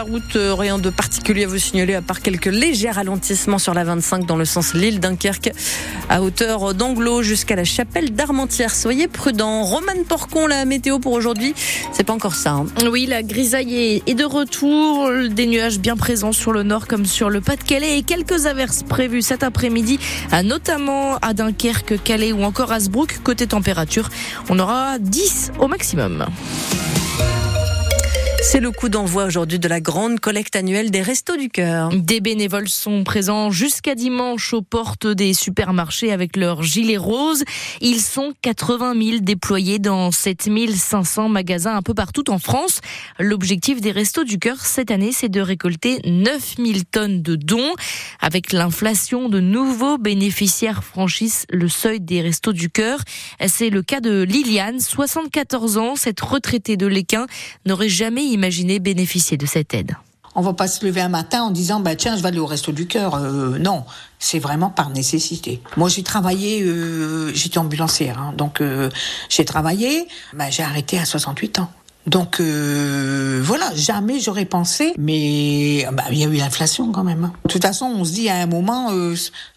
la route, euh, rien de particulier à vous signaler à part quelques légers ralentissements sur la 25 dans le sens Lille-Dunkerque à hauteur d'Anglo jusqu'à la chapelle d'Armentières. Soyez prudents. Roman Porcon, la météo pour aujourd'hui, c'est pas encore ça. Hein. Oui, la grisaille est de retour. Des nuages bien présents sur le nord comme sur le Pas-de-Calais et quelques averses prévues cet après-midi, notamment à Dunkerque, Calais ou encore à Sbrook. Côté température, on aura 10 au maximum. C'est le coup d'envoi aujourd'hui de la grande collecte annuelle des Restos du Cœur. Des bénévoles sont présents jusqu'à dimanche aux portes des supermarchés avec leurs gilets roses. Ils sont 80 000 déployés dans 7500 magasins un peu partout en France. L'objectif des Restos du Cœur cette année, c'est de récolter 9000 tonnes de dons. Avec l'inflation, de nouveaux bénéficiaires franchissent le seuil des Restos du Cœur. C'est le cas de Liliane, 74 ans. Cette retraitée de l'Équin n'aurait jamais imaginé bénéficier de cette aide. On va pas se lever un matin en disant bah tiens je vais aller au resto du cœur. Euh, non, c'est vraiment par nécessité. Moi j'ai travaillé, euh, j'étais ambulancière, hein, donc euh, j'ai travaillé, bah, j'ai arrêté à 68 ans. Donc voilà, jamais j'aurais pensé, mais bah, il y a eu l'inflation quand même. Hein. De toute façon, on se dit à un moment,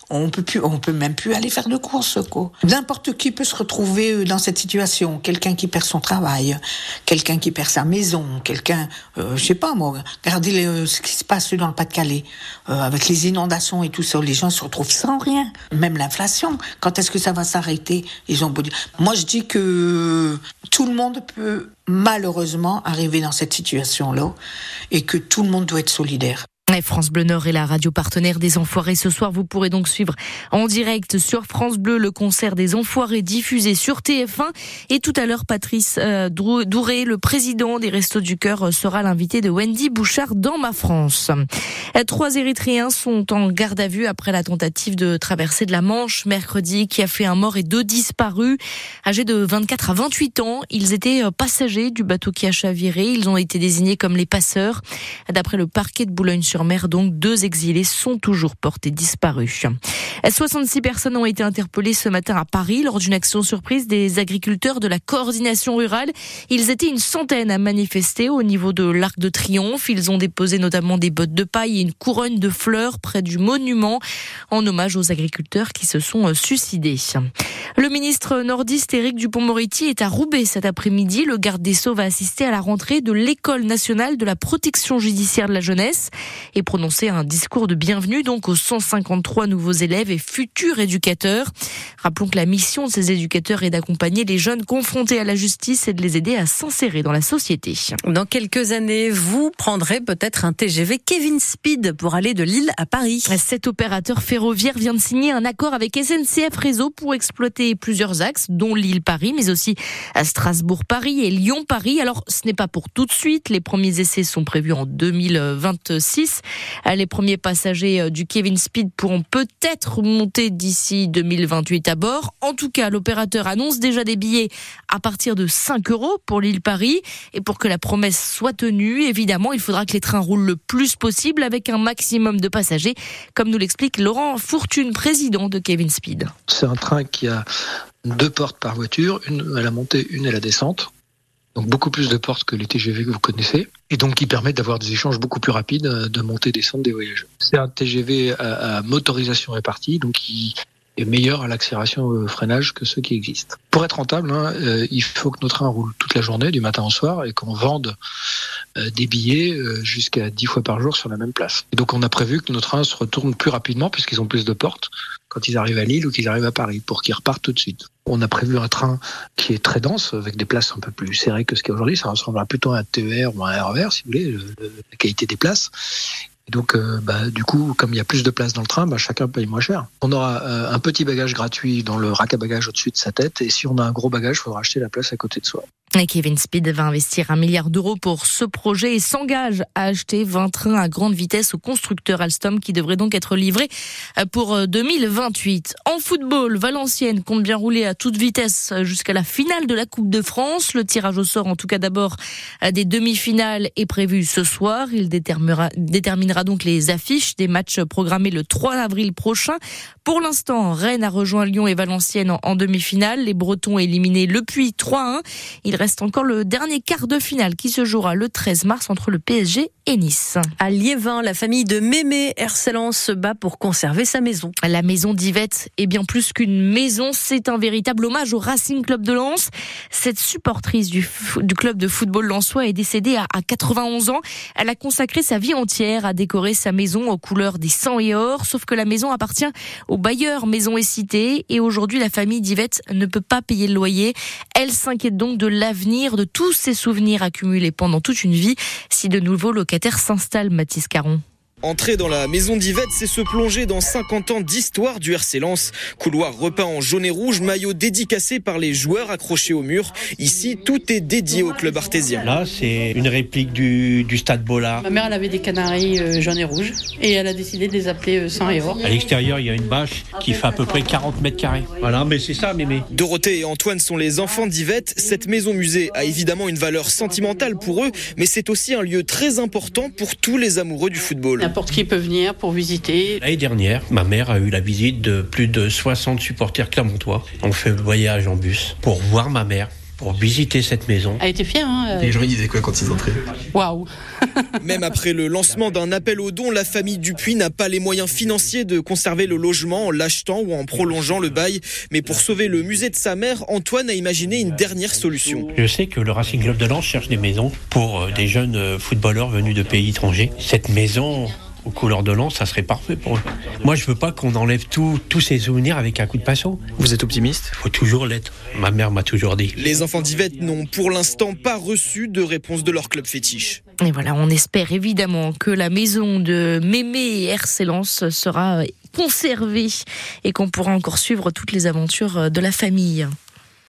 on peut plus, on peut même plus aller faire de courses, quoi. N'importe qui peut se retrouver euh, dans cette situation. Quelqu'un qui perd son travail, quelqu'un qui perd sa maison, quelqu'un, euh, je sais pas moi. Regardez euh, ce qui se passe dans le Pas-de-Calais euh, avec les inondations et tout ça. Les gens se retrouvent sans rien. Même l'inflation. Quand est-ce que ça va s'arrêter? Ils ont Moi, je dis que tout le monde peut malheureusement arriver dans cette situation-là et que tout le monde doit être solidaire. France Bleu Nord est la radio partenaire des Enfoirés. Ce soir, vous pourrez donc suivre en direct sur France Bleu le concert des Enfoirés diffusé sur TF1. Et tout à l'heure, Patrice euh, Douré, le président des Restos du Cœur, euh, sera l'invité de Wendy Bouchard dans Ma France. Euh, trois Érythréens sont en garde à vue après la tentative de traverser de la Manche mercredi qui a fait un mort et deux disparus. Âgés de 24 à 28 ans, ils étaient passagers du bateau qui a chaviré. Ils ont été désignés comme les passeurs. D'après le parquet de Boulogne-sur mer, donc deux exilés sont toujours portés disparus. 66 personnes ont été interpellées ce matin à Paris lors d'une action surprise des agriculteurs de la coordination rurale. Ils étaient une centaine à manifester au niveau de l'Arc de Triomphe. Ils ont déposé notamment des bottes de paille et une couronne de fleurs près du monument en hommage aux agriculteurs qui se sont euh, suicidés. Le ministre nordiste Éric Dupont-Moretti est à Roubaix cet après-midi. Le garde des Sceaux va assister à la rentrée de l'École nationale de la protection judiciaire de la jeunesse et prononcer un discours de bienvenue donc aux 153 nouveaux élèves et futurs éducateurs. Rappelons que la mission de ces éducateurs est d'accompagner les jeunes confrontés à la justice et de les aider à s'insérer dans la société. Dans quelques années, vous prendrez peut-être un TGV Kevin Speed pour aller de Lille à Paris. Cet opérateur ferroviaire vient de signer un accord avec SNCF Réseau pour exploiter plusieurs axes, dont Lille-Paris, mais aussi à Strasbourg-Paris et Lyon-Paris. Alors, ce n'est pas pour tout de suite. Les premiers essais sont prévus en 2026. Les premiers passagers euh, du Kevin Speed pourront peut-être monter d'ici 2028 à bord. En tout cas, l'opérateur annonce déjà des billets à partir de 5 euros pour Lille-Paris. Et pour que la promesse soit tenue, évidemment, il faudra que les trains roulent le plus possible avec un maximum de passagers, comme nous l'explique Laurent Fortune, président de Kevin Speed. C'est un train qui a deux portes par voiture, une à la montée, une à la descente. Donc beaucoup plus de portes que les TGV que vous connaissez. Et donc qui permettent d'avoir des échanges beaucoup plus rapides de montée et descente des voyageurs. C'est un TGV à, motorisation répartie, donc qui est meilleur à l'accélération au freinage que ceux qui existent. Pour être rentable, hein, euh, il faut que nos trains roulent toute la journée, du matin au soir, et qu'on vende euh, des billets euh, jusqu'à 10 fois par jour sur la même place. Et donc on a prévu que nos trains se retournent plus rapidement puisqu'ils ont plus de portes quand ils arrivent à Lille ou qu'ils arrivent à Paris pour qu'ils repartent tout de suite. On a prévu un train qui est très dense avec des places un peu plus serrées que ce qu'il y a aujourd'hui. Ça ressemblera plutôt à un TER ou un RER si vous voulez, la qualité des places. Et donc, euh, bah, du coup, comme il y a plus de place dans le train, bah, chacun paye moins cher. On aura euh, un petit bagage gratuit dans le rack à bagages au-dessus de sa tête, et si on a un gros bagage, il faudra acheter la place à côté de soi. Et Kevin Speed va investir un milliard d'euros pour ce projet et s'engage à acheter 20 trains à grande vitesse au constructeur Alstom qui devrait donc être livré euh, pour 2028. En football, Valenciennes compte bien rouler à toute vitesse jusqu'à la finale de la Coupe de France. Le tirage au sort, en tout cas d'abord, des demi-finales est prévu ce soir. Il déterminera, déterminera donc les affiches des matchs programmés le 3 avril prochain. Pour l'instant, Rennes a rejoint Lyon et Valenciennes en, demi-finale. Les Bretons éliminés le Puy 3-1. Reste encore le dernier quart de finale qui se jouera le 13 mars entre le PSG et Nice. À Liévin, la famille de Mémé Hercelance se bat pour conserver sa maison. La maison d'Yvette est bien plus qu'une maison, c'est un véritable hommage au Racing Club de Lens. Cette supportrice du, du club de football lensois est décédée à, à 91 ans. Elle a consacré sa vie entière à décorer sa maison aux couleurs des sang et or, sauf que la maison appartient au bailleur Maison et Cité et aujourd'hui la famille d'Yvette ne peut pas payer le loyer. Elle s'inquiète donc de de tous ses souvenirs accumulés pendant toute une vie si de nouveaux locataires s'installent, Mathis Caron. Entrer dans la maison d'Yvette, c'est se plonger dans 50 ans d'histoire du RC Lens. Couloir repeint en jaune et rouge, maillot dédicacé par les joueurs accrochés au mur. Ici, tout est dédié au club artésien. Là, c'est une réplique du, du stade Bollard. Ma mère, elle avait des canaris euh, jaunes et rouges et elle a décidé de les appeler euh, sang et or. À l'extérieur, il y a une bâche qui fait à peu près 40 mètres carrés. Voilà, mais c'est ça, mémé. Dorothée et Antoine sont les enfants d'Yvette. Cette maison musée a évidemment une valeur sentimentale pour eux, mais c'est aussi un lieu très important pour tous les amoureux du football. N'importe qui peut venir pour visiter. L'année dernière, ma mère a eu la visite de plus de 60 supporters clermontois. On fait le voyage en bus pour voir ma mère, pour visiter cette maison. Elle était fière. Hein Les gens ils disaient quoi quand ils entraient Waouh Même après le lancement d'un appel aux dons, la famille Dupuis n'a pas les moyens financiers de conserver le logement en l'achetant ou en prolongeant le bail. Mais pour sauver le musée de sa mère, Antoine a imaginé une dernière solution. Je sais que le Racing Club de Lens cherche des maisons pour euh, des jeunes euh, footballeurs venus de pays étrangers. Cette maison aux couleurs de Lens, ça serait parfait pour eux. Moi, je veux pas qu'on enlève tous tous ces souvenirs avec un coup de pinceau. Vous êtes optimiste? Faut toujours l'être. Ma mère m'a toujours dit. Les enfants d'Yvette n'ont pour l'instant pas reçu de réponse de leur club fétiche. Et voilà, on espère évidemment que la maison de Mémé et RC Lens sera conservée et qu'on pourra encore suivre toutes les aventures de la famille.